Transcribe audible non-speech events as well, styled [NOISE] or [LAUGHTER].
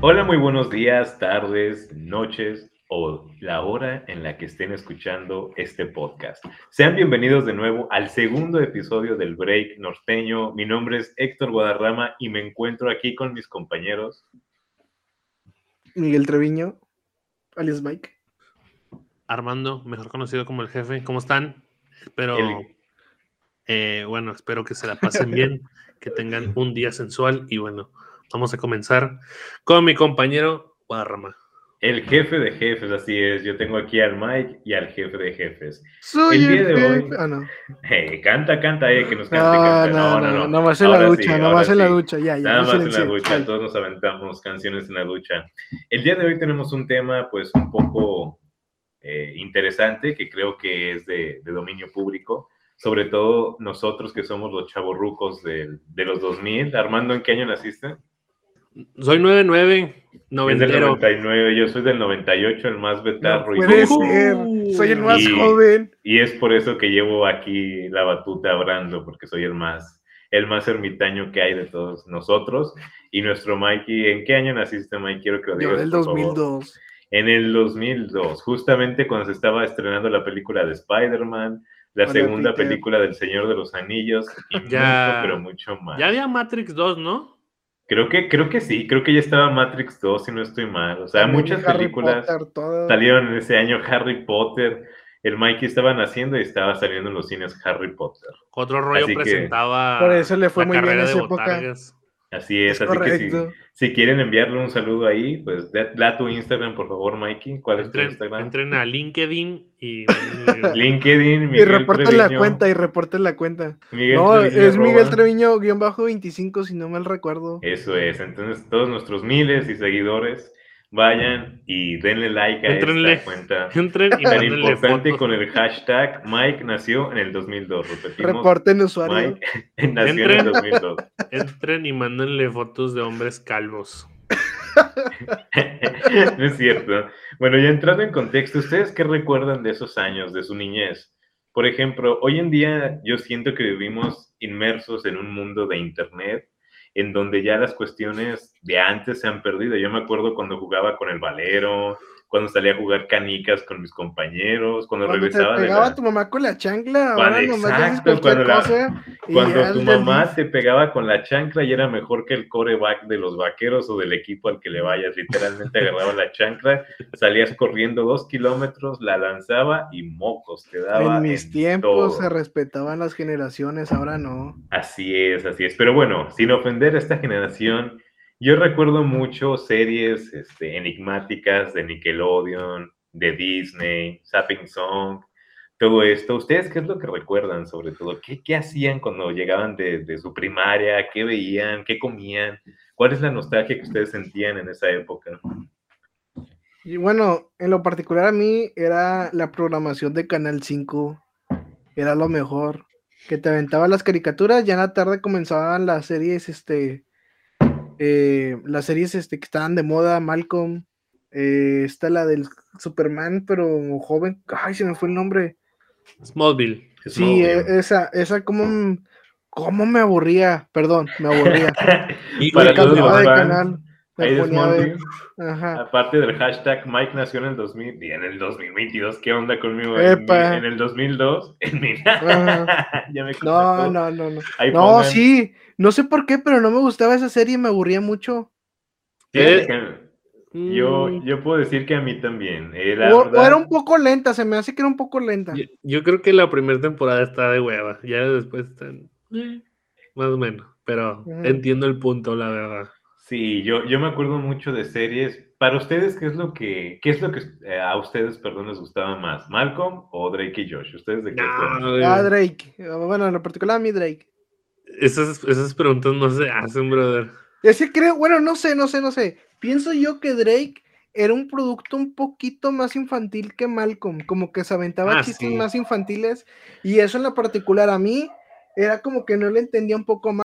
Hola, muy buenos días, tardes, noches o la hora en la que estén escuchando este podcast. Sean bienvenidos de nuevo al segundo episodio del Break Norteño. Mi nombre es Héctor Guadarrama y me encuentro aquí con mis compañeros. Miguel Treviño, alias Mike. Armando, mejor conocido como el jefe. ¿Cómo están? Pero El- eh, bueno, espero que se la pasen bien, que tengan un día sensual y bueno, vamos a comenzar con mi compañero Guadarrama. El jefe de jefes, así es. Yo tengo aquí al Mike y al jefe de jefes. Soy El el, día de hoy-. Ah, no. Eh, canta, canta, eh, que nos cante, No, canta. no, no, no, no. más en la ducha, sí, nada ahora más en la sí. ducha, ya, ya. Nada ya más en la ducha, Ay, todos nos aventamos canciones en la ducha. El día de hoy tenemos un tema pues un poco eh, interesante que creo que es de, de dominio público, sobre todo nosotros que somos los chavorrucos del- de, los 2000. Armando, ¿en qué año naciste? Soy 99, Es del 90. 99, yo soy del 98, el más No betarro. y puede poco. ser, soy el más Y- joven. Y es por eso que llevo aquí la batuta hablando, porque soy el más, el más ermitaño que hay de todos nosotros. Y nuestro Mikey, ¿en qué año naciste, Mike? Quiero que lo Yo digas. del por favor. 2002. En el 2002, justamente cuando se estaba estrenando la película de Spider-Man, la Hola, segunda Peter. película del Señor de los Anillos y Ya. mucho, pero mucho más. Ya había Matrix 2, ¿no? Creo que, creo que sí, creo que ya estaba Matrix 2, si no estoy mal. O sea, También muchas Harry películas Potter, salieron en ese año. Harry Potter, el Mikey estaba naciendo y estaba saliendo en los cines Harry Potter. Otro rollo Así que- presentaba. Por eso le fue la muy bien carrera esa de época. botargas. Así es, Es así que si, quieren enviarle un saludo ahí, pues da, da tu Instagram, por favor, Mikey. ¿Cuál es tu Instagram? entren a LinkedIn y. [LAUGHS] LinkedIn, Y reporten la cuenta, y reporten la cuenta. Miguel No, Treviño, es Miguel arroba. Treviño, guion bajo 25, si no mal recuerdo. Eso es, entonces todos nuestros miles y seguidores vayan y denle like a Entrenle. esta cuenta Entren y tan importante fotos. con el hashtag Mike nació en el 2002. Repetimos, Reporten usuario. Mike [LAUGHS] nació en el Entren. 2002. Entren y mándenle fotos de hombres calvos. [LAUGHS] no es cierto. Bueno, ya entrando en contexto, ¿ustedes qué recuerdan de esos años, de su niñez? Por ejemplo, hoy en día yo siento que vivimos inmersos en un mundo de Internet en donde ya las cuestiones de antes se han perdido. Yo me acuerdo cuando jugaba con el valero, cuando salía a jugar canicas con mis compañeros, cuando, Cuando te regresaba de pegaba la... tu mamá con la chancla, Cuando- ahora nomás exacto, cuando la- cosa. Cuando tu mamá del- te pegaba con la chancla y era mejor que el coreback de los vaqueros o del equipo al que le vayas. Literalmente agarraba la chancla, salías corriendo dos kilómetros, la lanzaba y mocos te daba. En mis en tiempos todo. se respetaban las generaciones, ahora no. Así es, así es. Pero bueno, sin ofender a esta generación, yo recuerdo mucho series este, enigmáticas de Nickelodeon, de Disney, Sapping Song, todo esto. ¿Ustedes qué es lo que recuerdan sobre todo? ¿Qué, qué hacían cuando llegaban de, de su primaria? ¿Qué veían? ¿Qué comían? ¿Cuál es la nostalgia que ustedes sentían en esa época? Y bueno, en lo particular a mí era la programación de Canal 5, era lo mejor. Que te aventaba las caricaturas, ya en la tarde comenzaban las series, este, eh, las series este, que estaban de moda, Malcolm, eh, está la del Superman, pero joven, ay, se me fue el nombre. Smallville. Sí, e- Smallville. esa, esa como, cómo me aburría, perdón, me aburría. [LAUGHS] Y Para Me cambiaba de canal, ahí. Aparte del hashtag Mike nació en el 2000 y en el 2022, ¿qué onda conmigo? En, mi- Epa. en el 2002, [LAUGHS] en mi... [LAUGHS] Ya me No, no, no, no. Ahí No, pongan- sí, no sé por qué, pero no me gustaba esa serie y me aburría mucho. Eh, que Yo, Mm, yo puedo decir que a mí también. eh, la O, era un poco lenta, se me hace que era un poco lenta. yo, yo creo que la primera temporada está de hueva. Ya después están. eh, más o menos. Pero entiendo el punto, la verdad. Sí, yo, yo me acuerdo mucho de series. Para ustedes, ¿qué es lo que, qué es lo que eh, a ustedes, perdón, les gustaba más? ¿Malcolm o Drake y Josh? ¿Ustedes de qué? No, Ah, Drake. Bueno, en lo particular a mí Drake. esas, esas preguntas no se hacen, brother. Es que creo, bueno, no sé, no sé, no sé. Pienso yo que Drake era un producto un poquito más infantil que Malcolm, como que se aventaba Ah, chistes sí. más infantiles y eso en lo particular a mí era como que no le entendía un poco más.